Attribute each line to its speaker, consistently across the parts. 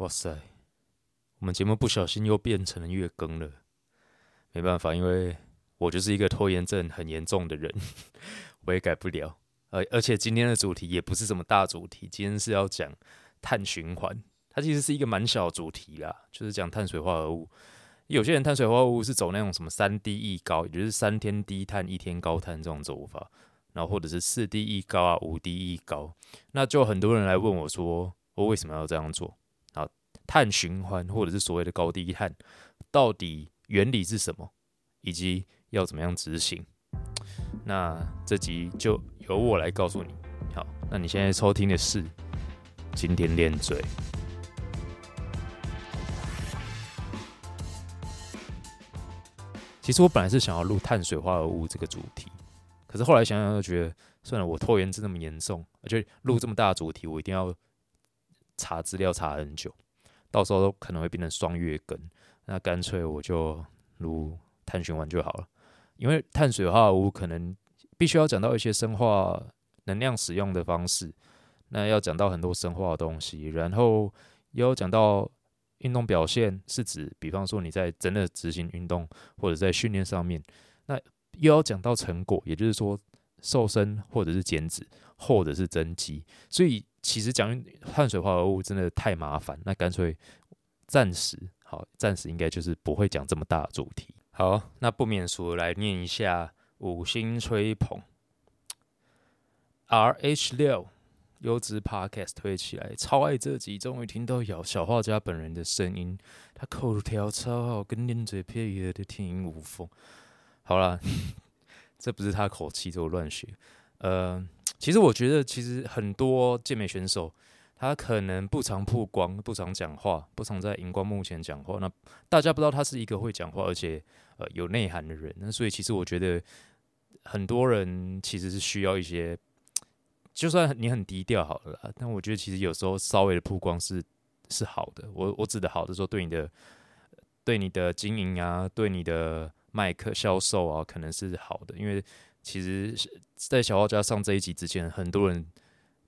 Speaker 1: 哇塞，我们节目不小心又变成了月更了，没办法，因为我就是一个拖延症很严重的人，我也改不了。而而且今天的主题也不是什么大主题，今天是要讲碳循环，它其实是一个蛮小主题啦，就是讲碳水化合物。有些人碳水化合物是走那种什么三低一高，也就是三天低碳一天高碳这种走法，然后或者是四低一高啊五低一高，那就很多人来问我说，我为什么要这样做？碳循环或者是所谓的高低碳，到底原理是什么，以及要怎么样执行？那这集就由我来告诉你。好，那你现在收听的是今天练嘴。其实我本来是想要录碳水化合物这个主题，可是后来想想又觉得，算了，我拖延症那么严重，而且录这么大的主题，我一定要查资料查很久，到时候可能会变成双月更，那干脆我就如碳循环就好了。因为碳水化合物可能必须要讲到一些生化能量使用的方式，那要讲到很多生化的东西，然后也要讲到。运动表现是指，比方说你在真的执行运动或者在训练上面，那又要讲到成果，也就是说瘦身或者是减脂或者是增肌。所以其实讲碳水化合物真的太麻烦，那干脆暂时好，暂时应该就是不会讲这么大的主题。好，那不免俗来念一下五星吹捧，R H 六。优质 Podcast 推起来，超爱这集，终于听到小小画家本人的声音，他口条超好，跟练嘴配乐的天衣无缝。好了，这不是他口气，就乱学。呃，其实我觉得，其实很多健美选手，他可能不常曝光，不常讲话，不常在荧光幕前讲话。那大家不知道他是一个会讲话，而且呃有内涵的人。那所以其实我觉得，很多人其实是需要一些。就算你很低调好了，但我觉得其实有时候稍微的曝光是是好的。我我指的好的说，对你的对你的经营啊，对你的麦克销售啊，可能是好的。因为其实，在小画家上这一集之前，很多人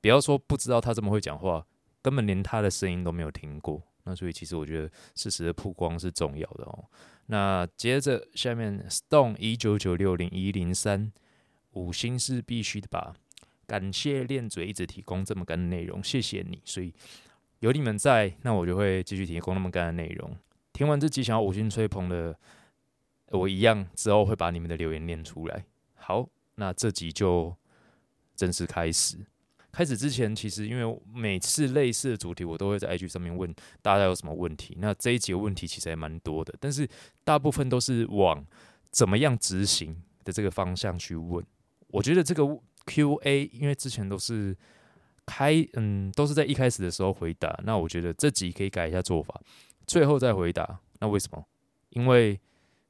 Speaker 1: 不要说不知道他这么会讲话，根本连他的声音都没有听过。那所以其实我觉得适时的曝光是重要的哦。那接着下面，Stone 一九九六零一零三五星是必须的吧？感谢练嘴一直提供这么干的内容，谢谢你。所以有你们在，那我就会继续提供那么干的内容。听完这集想要五星吹捧的，我一样之后会把你们的留言念出来。好，那这集就正式开始。开始之前，其实因为每次类似的主题，我都会在 IG 上面问大家有什么问题。那这一集问题其实还蛮多的，但是大部分都是往怎么样执行的这个方向去问。我觉得这个。Q&A，因为之前都是开，嗯，都是在一开始的时候回答。那我觉得这集可以改一下做法，最后再回答。那为什么？因为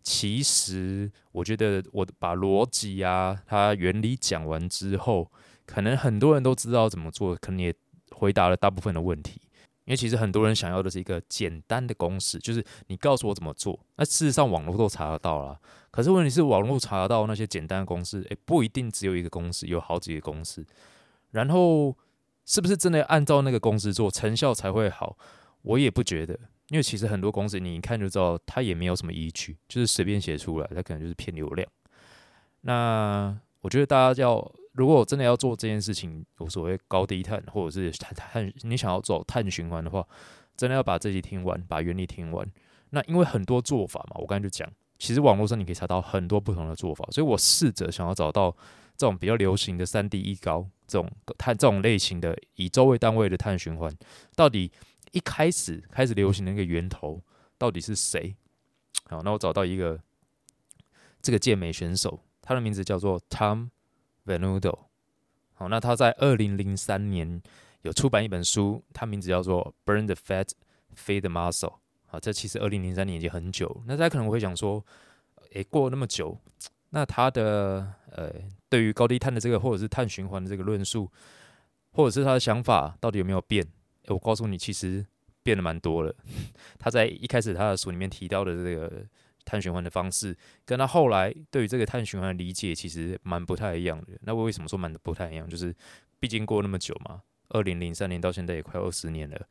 Speaker 1: 其实我觉得我把逻辑啊、它原理讲完之后，可能很多人都知道怎么做，可能也回答了大部分的问题。因为其实很多人想要的是一个简单的公式，就是你告诉我怎么做。那事实上网络都查得到了，可是问题是网络查得到那些简单的公式，诶，不一定只有一个公式，有好几个公式。然后是不是真的按照那个公式做，成效才会好？我也不觉得，因为其实很多公式你一看就知道，它也没有什么依据，就是随便写出来，它可能就是骗流量。那我觉得大家要。如果真的要做这件事情，无所谓高低碳，或者是碳碳，你想要走碳循环的话，真的要把这集听完，把原理听完。那因为很多做法嘛，我刚才就讲，其实网络上你可以查到很多不同的做法，所以我试着想要找到这种比较流行的三低一高这种碳这种类型的以周为单位的碳循环，到底一开始开始流行的那个源头到底是谁？好，那我找到一个这个健美选手，他的名字叫做 Tom。Venudo，好，那他在二零零三年有出版一本书，他名字叫做《Burn the Fat, Feed the Muscle》。好，这其实二零零三年已经很久。那大家可能会想说，诶，过了那么久，那他的呃，对于高低碳的这个，或者是碳循环的这个论述，或者是他的想法，到底有没有变？我告诉你，其实变得蛮多了。他在一开始他的书里面提到的这个。碳循环的方式跟他后来对于这个碳循环的理解其实蛮不太一样的。那我为什么说蛮不太一样？就是毕竟过那么久嘛，二零零三年到现在也快二十年了。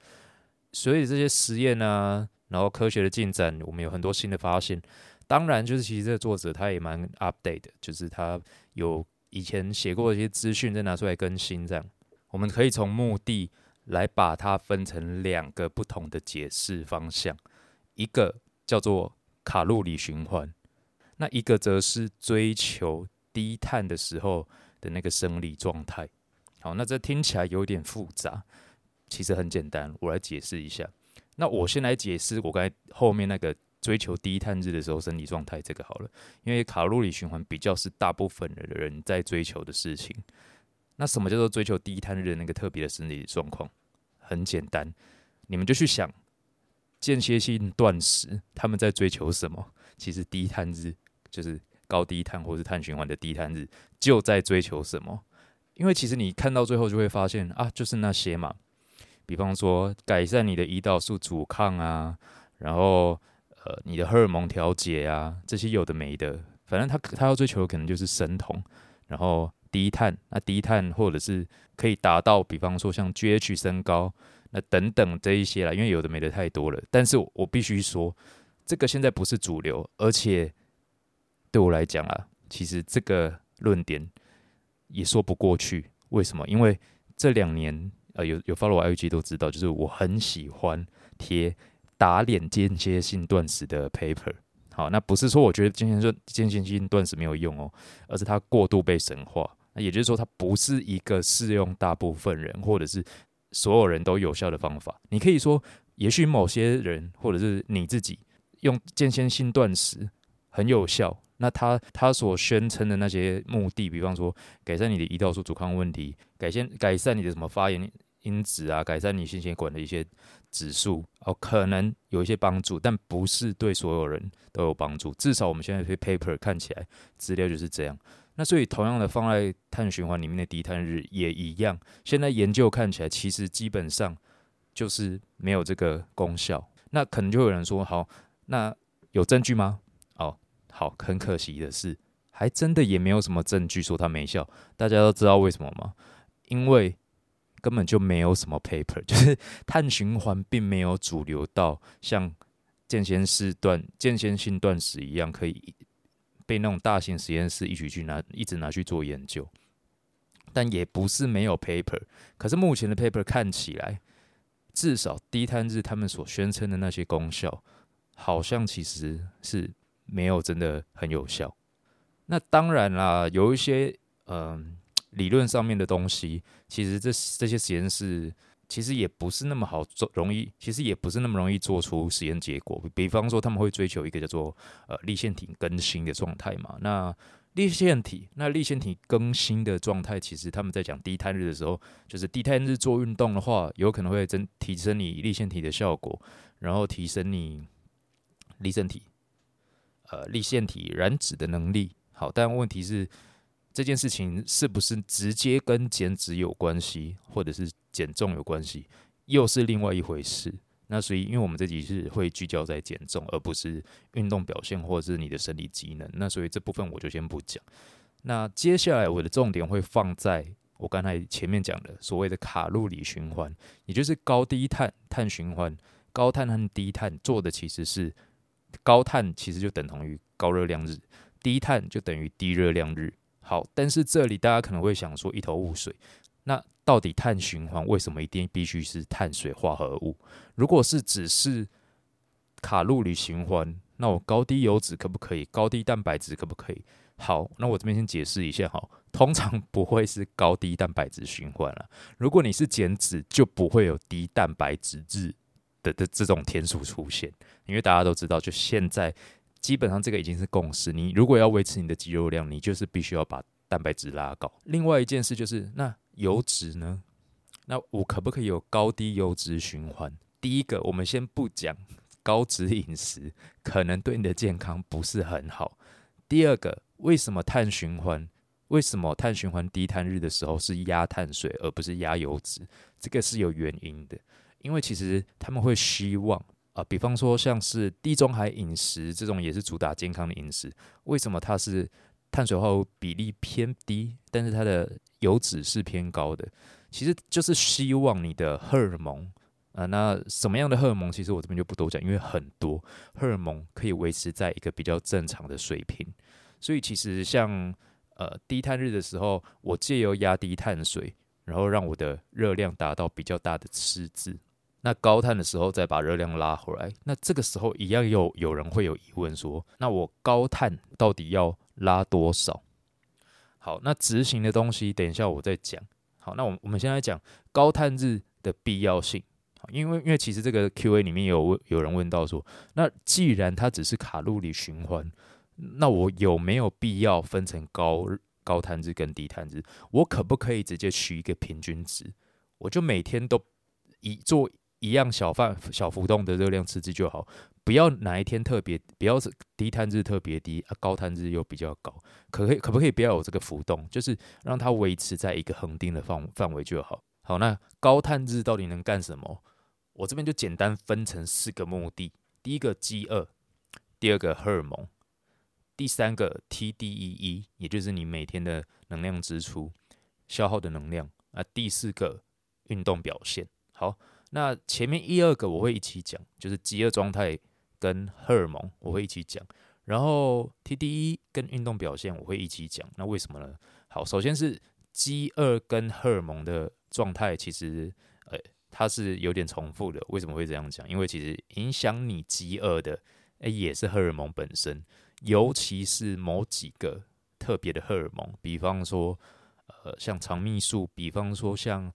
Speaker 1: 所以这些实验啊，然后科学的进展，我们有很多新的发现。当然，就是其实这个作者他也蛮 update 的，就是他有以前写过一些资讯再拿出来更新，这样我们可以从目的来把它分成两个不同的解释方向，一个叫做卡路里循环，那一个则是追求低碳的时候的那个生理状态。好，那这听起来有点复杂，其实很简单，我来解释一下。那我先来解释我刚才后面那个。追求低碳日的时候，生理状态这个好了，因为卡路里循环比较是大部分的人在追求的事情。那什么叫做追求低碳日的那个特别的生理状况？很简单，你们就去想间歇性断食，他们在追求什么？其实低碳日就是高低碳或是碳循环的低碳日，就在追求什么？因为其实你看到最后就会发现啊，就是那些嘛，比方说改善你的胰岛素阻抗啊，然后。呃，你的荷尔蒙调节啊，这些有的没的，反正他他要追求的可能就是生酮，然后低碳，那低碳或者是可以达到，比方说像 GH 升高，那等等这一些啦，因为有的没的太多了。但是我必须说，这个现在不是主流，而且对我来讲啊，其实这个论点也说不过去。为什么？因为这两年呃，有有 follow IG 都知道，就是我很喜欢贴。打脸间歇性断食的 paper，好，那不是说我觉得间歇性间歇性断食没有用哦，而是它过度被神化。那也就是说，它不是一个适用大部分人或者是所有人都有效的方法。你可以说，也许某些人或者是你自己用间歇性断食很有效，那他他所宣称的那些目的，比方说改善你的胰岛素阻抗问题，改善改善你的什么发炎。因子啊，改善你心血管的一些指数哦，可能有一些帮助，但不是对所有人都有帮助。至少我们现在 paper 看起来资料就是这样。那所以同样的放在碳循环里面的低碳日也一样。现在研究看起来其实基本上就是没有这个功效。那可能就有人说，好，那有证据吗？哦，好，很可惜的是，还真的也没有什么证据说它没效。大家都知道为什么吗？因为根本就没有什么 paper，就是碳循环并没有主流到像间歇式断间歇性断食一样，可以被那种大型实验室一起去拿一直拿去做研究。但也不是没有 paper，可是目前的 paper 看起来，至少低碳日他们所宣称的那些功效，好像其实是没有真的很有效。那当然啦，有一些嗯。理论上面的东西，其实这这些实验室其实也不是那么好做，容易，其实也不是那么容易做出实验结果。比方说，他们会追求一个叫做呃立腺体更新的状态嘛？那立腺体，那立腺体更新的状态，其实他们在讲低碳日的时候，就是低碳日做运动的话，有可能会增提升你立腺体的效果，然后提升你立腺体呃立腺体燃脂的能力。好，但问题是。这件事情是不是直接跟减脂有关系，或者是减重有关系，又是另外一回事。那所以，因为我们这集是会聚焦在减重，而不是运动表现或者是你的生理机能。那所以这部分我就先不讲。那接下来我的重点会放在我刚才前面讲的所谓的卡路里循环，也就是高低碳碳循环。高碳和低碳做的其实是高碳，其实就等同于高热量日；低碳就等于低热量日。好，但是这里大家可能会想说一头雾水，那到底碳循环为什么一定必须是碳水化合物？如果是只是卡路里循环，那我高低油脂可不可以？高低蛋白质可不可以？好，那我这边先解释一下哈，通常不会是高低蛋白质循环了。如果你是减脂，就不会有低蛋白质日的的这种天数出现，因为大家都知道，就现在。基本上这个已经是共识。你如果要维持你的肌肉量，你就是必须要把蛋白质拉高。另外一件事就是，那油脂呢？那我可不可以有高低油脂循环？第一个，我们先不讲高脂饮食，可能对你的健康不是很好。第二个，为什么碳循环？为什么碳循环低碳日的时候是压碳水而不是压油脂？这个是有原因的，因为其实他们会希望。啊，比方说像是地中海饮食这种也是主打健康的饮食，为什么它是碳水化合物比例偏低，但是它的油脂是偏高的？其实就是希望你的荷尔蒙啊。那什么样的荷尔蒙，其实我这边就不多讲，因为很多荷尔蒙可以维持在一个比较正常的水平。所以其实像呃低碳日的时候，我借由压低碳水，然后让我的热量达到比较大的赤字。那高碳的时候再把热量拉回来，那这个时候一样有有人会有疑问说，那我高碳到底要拉多少？好，那执行的东西等一下我再讲。好，那我我们先来讲高碳日的必要性。因为因为其实这个 Q&A 里面有有人问到说，那既然它只是卡路里循环，那我有没有必要分成高高碳日跟低碳日？我可不可以直接取一个平均值？我就每天都以做。一样小范小浮动的热量赤字就好，不要哪一天特别，不要是低碳日特别低，啊高碳日又比较高，可可可不可以不要有这个浮动，就是让它维持在一个恒定的范范围就好。好，那高碳日到底能干什么？我这边就简单分成四个目的：第一个饥饿，第二个荷尔蒙，第三个 TDEE，也就是你每天的能量支出消耗的能量啊，第四个运动表现。好。那前面一二个我会一起讲，就是饥饿状态跟荷尔蒙我会一起讲，然后 TDE 跟运动表现我会一起讲。那为什么呢？好，首先是饥饿跟荷尔蒙的状态，其实呃它是有点重复的。为什么会这样讲？因为其实影响你饥饿的，诶也是荷尔蒙本身，尤其是某几个特别的荷尔蒙，比方说呃像肠泌素，比方说像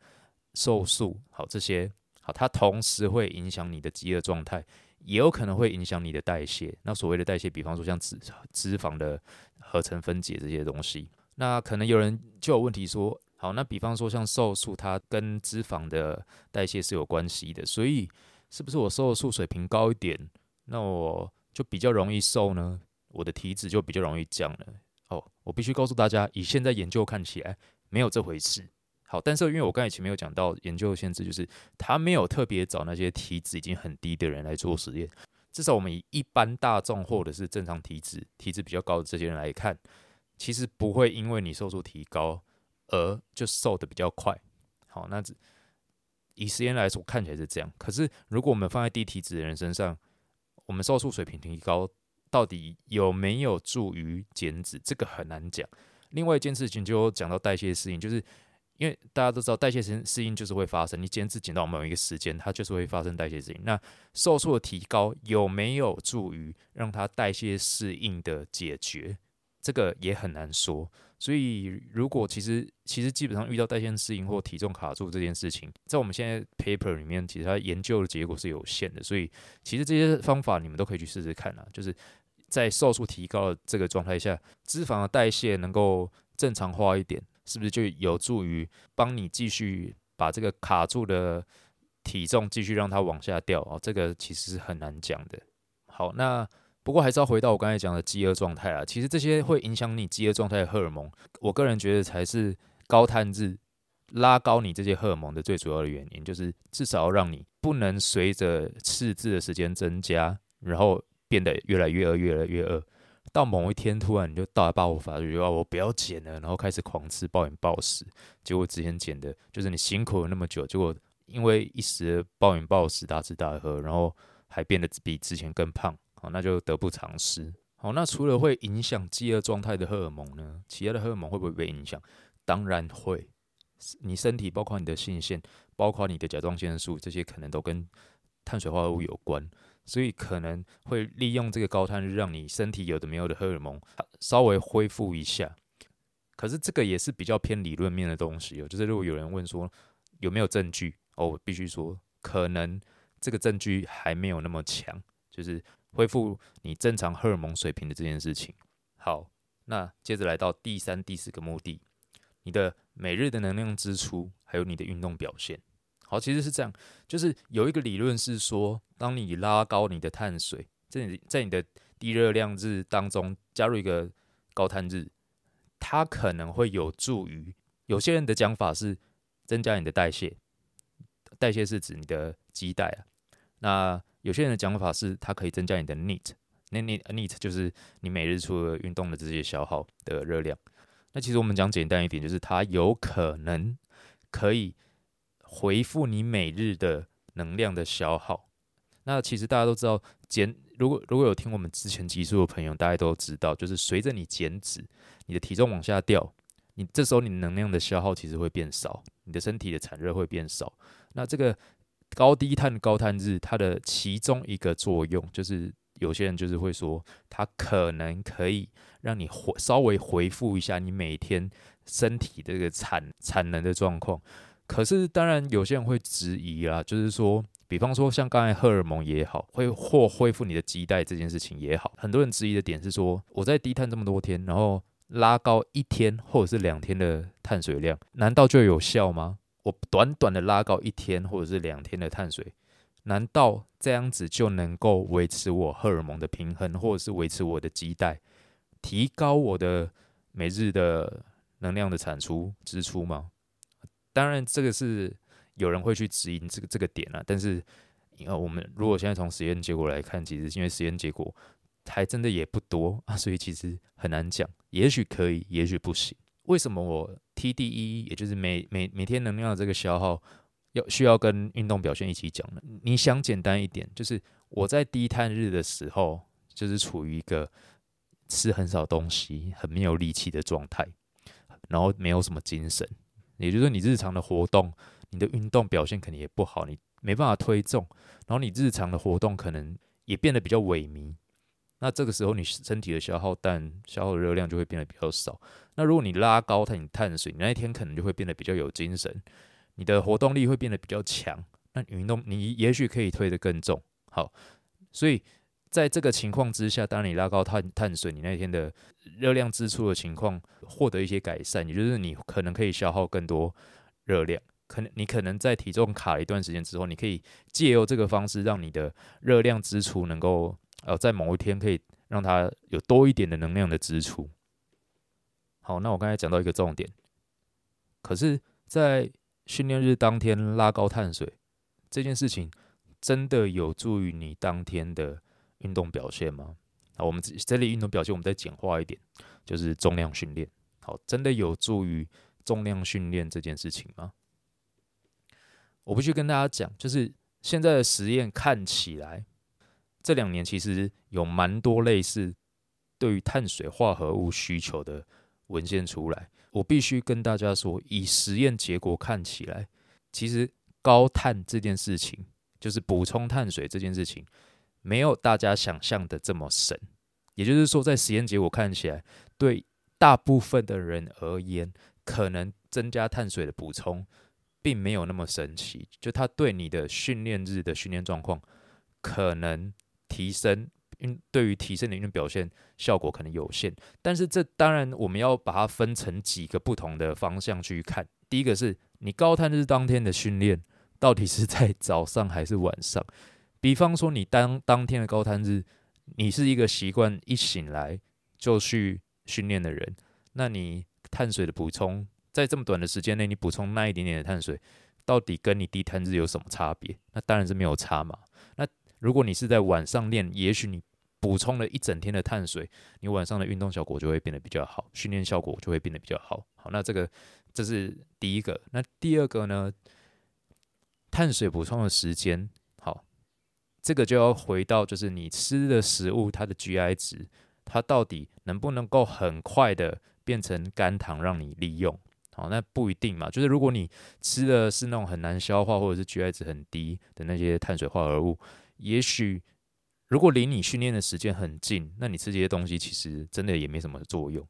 Speaker 1: 瘦素，好这些。好，它同时会影响你的饥饿状态，也有可能会影响你的代谢。那所谓的代谢，比方说像脂脂肪的合成分解这些东西。那可能有人就有问题说，好，那比方说像瘦素，它跟脂肪的代谢是有关系的，所以是不是我瘦素水平高一点，那我就比较容易瘦呢？我的体脂就比较容易降了？哦，我必须告诉大家，以现在研究看起来，没有这回事。好，但是因为我刚才前面有讲到研究的限制，就是他没有特别找那些体脂已经很低的人来做实验。至少我们以一般大众或者是正常体脂、体脂比较高的这些人来看，其实不会因为你瘦素提高而就瘦的比较快。好，那以实验来说看起来是这样。可是如果我们放在低体脂的人身上，我们瘦素水平提高到底有没有助于减脂，这个很难讲。另外一件事情就讲到代谢适应，就是。因为大家都知道代谢适适应就是会发生，你减脂减到某一个时间，它就是会发生代谢适应。那瘦素的提高有没有助于让它代谢适应的解决？这个也很难说。所以如果其实其实基本上遇到代谢适应或体重卡住这件事情，在我们现在 paper 里面，其实它研究的结果是有限的。所以其实这些方法你们都可以去试试看啊，就是在瘦素提高的这个状态下，脂肪的代谢能够正常化一点。是不是就有助于帮你继续把这个卡住的体重继续让它往下掉哦？这个其实是很难讲的。好，那不过还是要回到我刚才讲的饥饿状态啊。其实这些会影响你饥饿状态的荷尔蒙，我个人觉得才是高碳日拉高你这些荷尔蒙的最主要的原因，就是至少让你不能随着赤字的时间增加，然后变得越来越饿，越来越饿。到某一天，突然你就大爆发，就觉得我不要减了，然后开始狂吃，暴饮暴食。结果之前减的，就是你辛苦了那么久，结果因为一时暴饮暴食、大吃大喝，然后还变得比之前更胖，好，那就得不偿失。好，那除了会影响饥饿状态的荷尔蒙呢？其他的荷尔蒙会不会被影响？当然会。你身体包括你的性腺，包括你的甲状腺素，这些可能都跟碳水化合物有关。所以可能会利用这个高碳日，让你身体有的没有的荷尔蒙稍微恢复一下。可是这个也是比较偏理论面的东西哦。就是如果有人问说有没有证据哦，我必须说可能这个证据还没有那么强，就是恢复你正常荷尔蒙水平的这件事情。好，那接着来到第三、第四个目的，你的每日的能量支出，还有你的运动表现。好，其实是这样，就是有一个理论是说，当你拉高你的碳水，在你在你的低热量日当中加入一个高碳日，它可能会有助于有些人的讲法是增加你的代谢，代谢是指你的基带啊。那有些人的讲法是它可以增加你的 NEAT，那 NEAT NEAT 就是你每日除了运动的这些消耗的热量。那其实我们讲简单一点，就是它有可能可以。回复你每日的能量的消耗。那其实大家都知道，减如果如果有听我们之前集数的朋友，大家都知道，就是随着你减脂，你的体重往下掉，你这时候你能量的消耗其实会变少，你的身体的产热会变少。那这个高低碳高碳日，它的其中一个作用，就是有些人就是会说，它可能可以让你回稍微回复一下你每天身体这个产产能的状况。可是当然有些人会质疑啦，就是说。比方说，像刚才荷尔蒙也好，会或恢复你的肌带这件事情也好，很多人质疑的点是说，我在低碳这么多天，然后拉高一天或者是两天的碳水量，难道就有效吗？我短短的拉高一天或者是两天的碳水，难道这样子就能够维持我荷尔蒙的平衡，或者是维持我的肌带，提高我的每日的能量的产出支出吗？当然，这个是。有人会去质疑这个这个点啊，但是，因为我们如果现在从实验结果来看，其实因为实验结果还真的也不多啊，所以其实很难讲。也许可以，也许不行。为什么我 TDE，也就是每每每天能量的这个消耗，要需要跟运动表现一起讲呢？你想简单一点，就是我在低碳日的时候，就是处于一个吃很少东西、很没有力气的状态，然后没有什么精神，也就是说你日常的活动。你的运动表现肯定也不好，你没办法推重，然后你日常的活动可能也变得比较萎靡。那这个时候你身体的消耗氮、消耗热量就会变得比较少。那如果你拉高碳、你碳水，你那一天可能就会变得比较有精神，你的活动力会变得比较强。那运动你也许可以推得更重。好，所以在这个情况之下，当你拉高碳碳水，你那天的热量支出的情况获得一些改善，也就是你可能可以消耗更多热量。可能你可能在体重卡一段时间之后，你可以借由这个方式，让你的热量支出能够呃在某一天可以让它有多一点的能量的支出。好，那我刚才讲到一个重点，可是，在训练日当天拉高碳水这件事情，真的有助于你当天的运动表现吗？啊，我们这里运动表现，我们再简化一点，就是重量训练。好，真的有助于重量训练这件事情吗？我不去跟大家讲，就是现在的实验看起来，这两年其实有蛮多类似对于碳水化合物需求的文献出来。我必须跟大家说，以实验结果看起来，其实高碳这件事情，就是补充碳水这件事情，没有大家想象的这么神。也就是说，在实验结果看起来，对大部分的人而言，可能增加碳水的补充。并没有那么神奇，就它对你的训练日的训练状况可能提升，对于提升的运动表现效果可能有限。但是这当然我们要把它分成几个不同的方向去看。第一个是你高碳日当天的训练到底是在早上还是晚上？比方说你当当天的高碳日，你是一个习惯一醒来就去训练的人，那你碳水的补充。在这么短的时间内，你补充那一点点的碳水，到底跟你低碳日有什么差别？那当然是没有差嘛。那如果你是在晚上练，也许你补充了一整天的碳水，你晚上的运动效果就会变得比较好，训练效果就会变得比较好。好，那这个这是第一个。那第二个呢？碳水补充的时间，这个就要回到就是你吃的食物它的 GI 值，它到底能不能够很快的变成肝糖让你利用？好，那不一定嘛。就是如果你吃的是那种很难消化或者是 GI 值很低的那些碳水化合物，也许如果离你训练的时间很近，那你吃这些东西其实真的也没什么作用。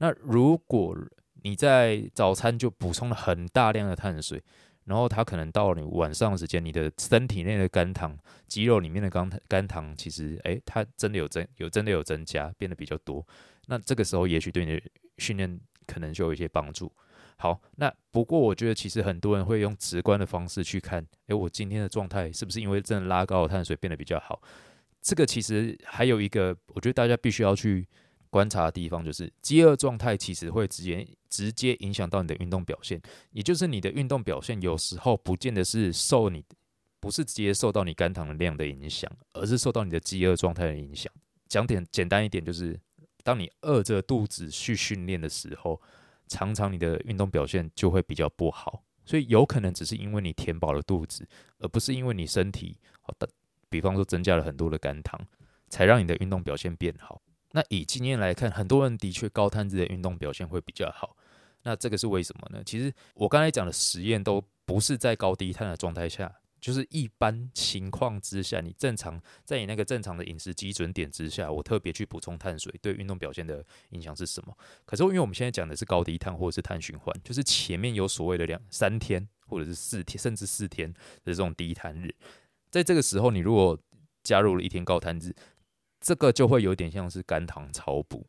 Speaker 1: 那如果你在早餐就补充了很大量的碳水，然后它可能到你晚上的时间，你的身体内的肝糖、肌肉里面的肝肝糖其实诶，它真的有增有真的有增加，变得比较多。那这个时候也许对你的训练可能就有一些帮助。好，那不过我觉得其实很多人会用直观的方式去看，诶，我今天的状态是不是因为真的拉高了碳水变得比较好？这个其实还有一个，我觉得大家必须要去观察的地方，就是饥饿状态其实会直接直接影响到你的运动表现，也就是你的运动表现有时候不见得是受你不是直接受到你肝糖的量的影响，而是受到你的饥饿状态的影响。讲点简单一点，就是当你饿着肚子去训练的时候。常常你的运动表现就会比较不好，所以有可能只是因为你填饱了肚子，而不是因为你身体好的，比方说增加了很多的肝糖，才让你的运动表现变好。那以经验来看，很多人的确高碳日的运动表现会比较好。那这个是为什么呢？其实我刚才讲的实验都不是在高低碳的状态下，就是一般情况之下，你正常在你那个正常的饮食基准点之下，我特别去补充碳水，对运动表现的影响是什么？可是因为我们现在讲的是高低碳或者是碳循环，就是前面有所谓的两三天或者是四天甚至四天的这种低碳日，在这个时候你如果加入了一天高碳日，这个就会有点像是肝糖超补。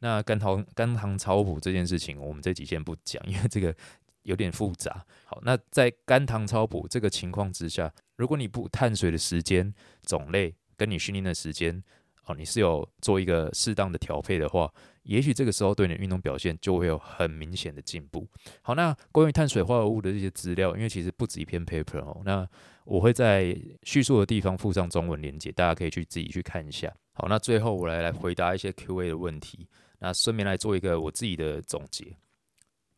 Speaker 1: 那肝糖肝糖超补这件事情，我们这几先不讲，因为这个有点复杂。好，那在肝糖超补这个情况之下，如果你补碳水的时间种类跟你训练的时间哦，你是有做一个适当的调配的话，也许这个时候对你的运动表现就会有很明显的进步。好，那关于碳水化合物的这些资料，因为其实不止一篇 paper 哦，那我会在叙述的地方附上中文连接，大家可以去自己去看一下。好，那最后我来来回答一些 Q&A 的问题。那顺便来做一个我自己的总结。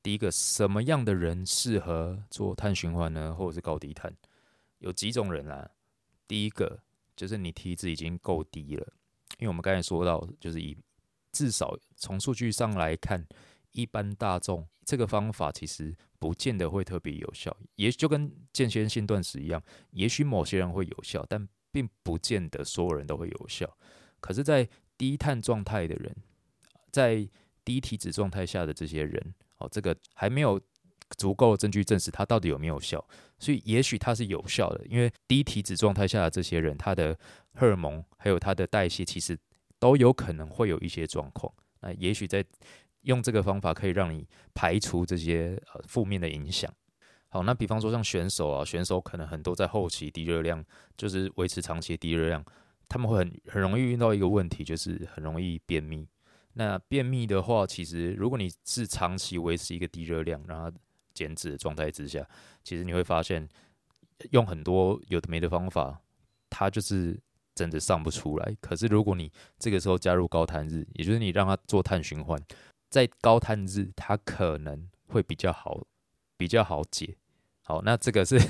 Speaker 1: 第一个，什么样的人适合做碳循环呢？或者是高低碳？有几种人啦。第一个就是你体脂已经够低了，因为我们刚才说到，就是以至少从数据上来看，一般大众这个方法其实不见得会特别有效，也就跟间歇性断食一样，也许某些人会有效，但并不见得所有人都会有效。可是，在低碳状态的人，在低体脂状态下的这些人，哦，这个还没有足够证据证实它到底有没有效，所以也许它是有效的，因为低体脂状态下的这些人，他的荷尔蒙还有他的代谢其实都有可能会有一些状况，那也许在用这个方法可以让你排除这些呃负面的影响。好，那比方说像选手啊，选手可能很多在后期低热量，就是维持长期低热量，他们会很很容易遇到一个问题，就是很容易便秘。那便秘的话，其实如果你是长期维持一个低热量，然后减脂的状态之下，其实你会发现用很多有的没的方法，它就是真的上不出来。可是如果你这个时候加入高碳日，也就是你让它做碳循环，在高碳日，它可能会比较好，比较好解。好，那这个是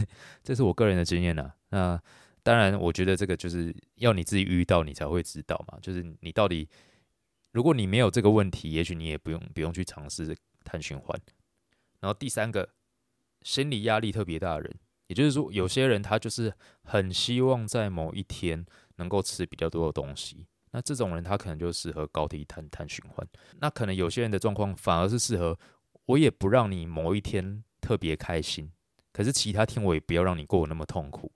Speaker 1: 这是我个人的经验呐。那当然，我觉得这个就是要你自己遇到，你才会知道嘛。就是你到底。如果你没有这个问题，也许你也不用不用去尝试碳循环。然后第三个，心理压力特别大的人，也就是说，有些人他就是很希望在某一天能够吃比较多的东西，那这种人他可能就适合高低碳碳循环。那可能有些人的状况反而是适合，我也不让你某一天特别开心，可是其他天我也不要让你过得那么痛苦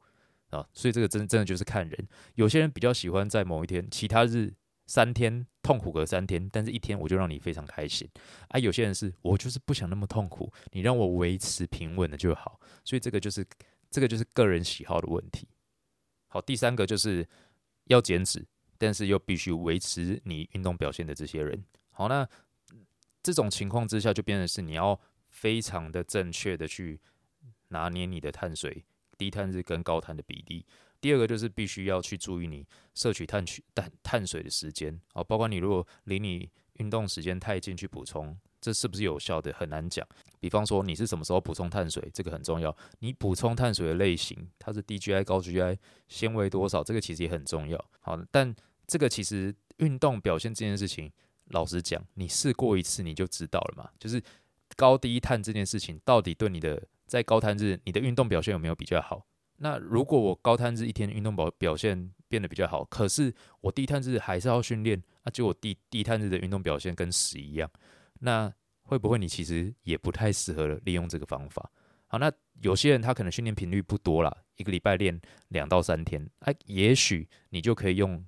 Speaker 1: 啊。所以这个真真的就是看人，有些人比较喜欢在某一天，其他日。三天痛苦个三天，但是一天我就让你非常开心啊！有些人是我就是不想那么痛苦，你让我维持平稳的就好。所以这个就是这个就是个人喜好的问题。好，第三个就是要减脂，但是又必须维持你运动表现的这些人。好，那这种情况之下，就变成是你要非常的正确的去拿捏你的碳水低碳日跟高碳的比例。第二个就是必须要去注意你摄取碳取碳碳水的时间哦，包括你如果离你运动时间太近去补充，这是不是有效的很难讲。比方说你是什么时候补充碳水，这个很重要。你补充碳水的类型，它是低 GI 高 GI，纤维多少，这个其实也很重要。好，但这个其实运动表现这件事情，老实讲，你试过一次你就知道了嘛。就是高低碳这件事情，到底对你的在高碳日你的运动表现有没有比较好？那如果我高碳日一天运动表表现变得比较好，可是我低碳日还是要训练，那就我低低碳日的运动表现跟屎一样，那会不会你其实也不太适合利用这个方法？好，那有些人他可能训练频率不多啦，一个礼拜练两到三天，哎，也许你就可以用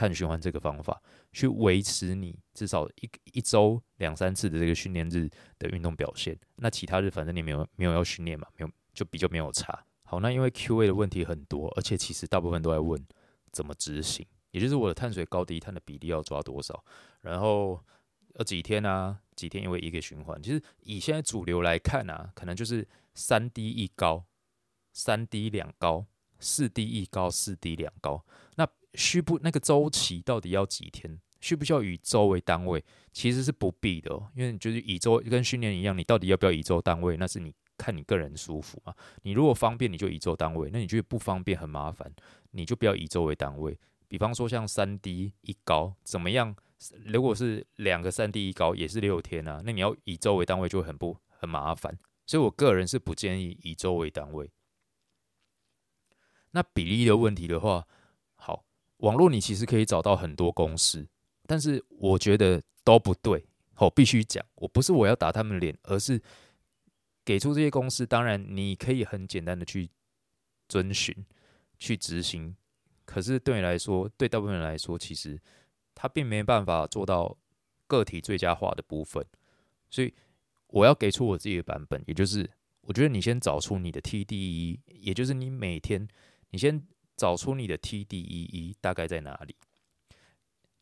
Speaker 1: 碳循环这个方法去维持你至少一一周两三次的这个训练日的运动表现，那其他日反正你没有没有要训练嘛，没有就比较没有差。好，那因为 Q A 的问题很多，而且其实大部分都在问怎么执行，也就是我的碳水高低碳的比例要抓多少，然后呃几天啊，几天因为一个循环，其实以现在主流来看啊，可能就是三低一高，三低两高，四低一高，四低两高。那需不那个周期到底要几天？需不需要以周为单位？其实是不必的，因为就是以周跟训练一样，你到底要不要以周单位，那是你。看你个人舒服嘛。你如果方便，你就以周单位；那你觉得不方便、很麻烦，你就不要以周为单位。比方说像三低一高怎么样？如果是两个三低一高，也是六天啊，那你要以周为单位就很不很麻烦。所以我个人是不建议以周为单位。那比例的问题的话，网络你其实可以找到很多公式，但是我觉得都不对。我必须讲，我不是我要打他们脸，而是给出这些公式。当然，你可以很简单的去遵循、去执行，可是对你来说，对大部分人来说，其实他并没办法做到个体最佳化的部分。所以，我要给出我自己的版本，也就是我觉得你先找出你的 TDE，也就是你每天。你先找出你的 TDEE 大概在哪里，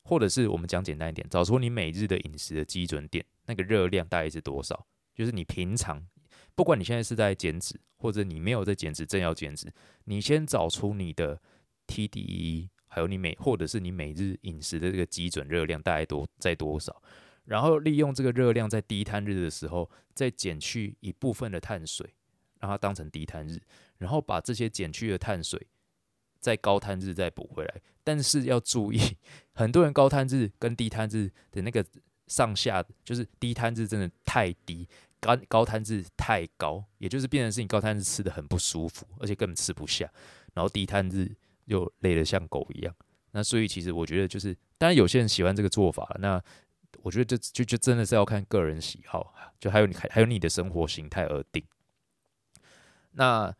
Speaker 1: 或者是我们讲简单一点，找出你每日的饮食的基准点，那个热量大概是多少？就是你平常，不管你现在是在减脂，或者你没有在减脂，正要减脂，你先找出你的 TDEE，还有你每或者是你每日饮食的这个基准热量大概多在多少，然后利用这个热量在低碳日的时候，再减去一部分的碳水，让它当成低碳日。然后把这些减去的碳水，在高碳日再补回来，但是要注意，很多人高碳日跟低碳日的那个上下，就是低碳日真的太低，高高碳日太高，也就是变成是你高碳日吃的很不舒服，而且根本吃不下，然后低碳日又累得像狗一样。那所以其实我觉得就是，当然有些人喜欢这个做法，那我觉得这就就真的是要看个人喜好，就还有你还还有你的生活形态而定。那。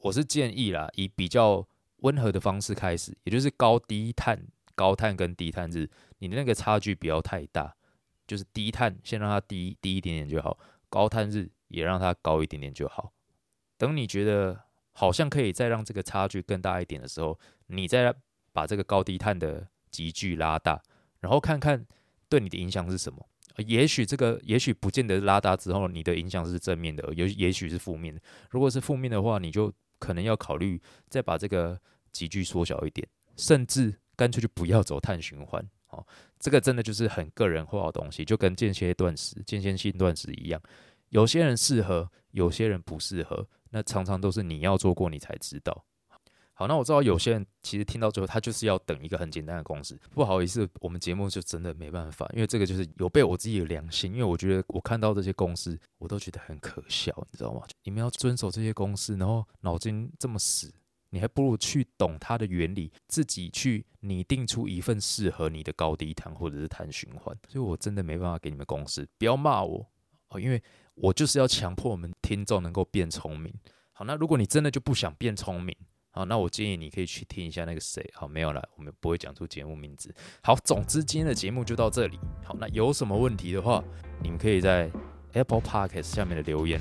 Speaker 1: 我是建议啦，以比较温和的方式开始，也就是高低碳、高碳跟低碳日，你的那个差距不要太大，就是低碳先让它低低一点点就好，高碳日也让它高一点点就好。等你觉得好像可以再让这个差距更大一点的时候，你再把这个高低碳的集距拉大，然后看看对你的影响是什么。也许这个也许不见得拉大之后你的影响是正面的，也也许是负面的。如果是负面的话，你就。可能要考虑再把这个集聚缩小一点，甚至干脆就不要走碳循环。哦，这个真的就是很个人化的东西，就跟间歇断食、间歇性断食一样，有些人适合，有些人不适合。那常常都是你要做过，你才知道。好，那我知道有些人其实听到最后，他就是要等一个很简单的公式。不好意思，我们节目就真的没办法，因为这个就是有被我自己的良心。因为我觉得我看到这些公式，我都觉得很可笑，你知道吗？你们要遵守这些公式，然后脑筋这么死，你还不如去懂它的原理，自己去拟定出一份适合你的高低碳或者是碳循环。所以我真的没办法给你们公式，不要骂我哦，因为我就是要强迫我们听众能够变聪明。好，那如果你真的就不想变聪明，好，那我建议你可以去听一下那个谁。好，没有了，我们不会讲出节目名字。好，总之今天的节目就到这里。好，那有什么问题的话，你们可以在 Apple Podcast 下面的留言、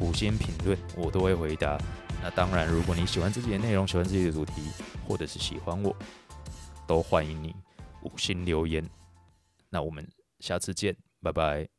Speaker 1: 五星评论，我都会回答。那当然，如果你喜欢这己的内容，喜欢这己的主题，或者是喜欢我，都欢迎你五星留言。那我们下次见，拜拜。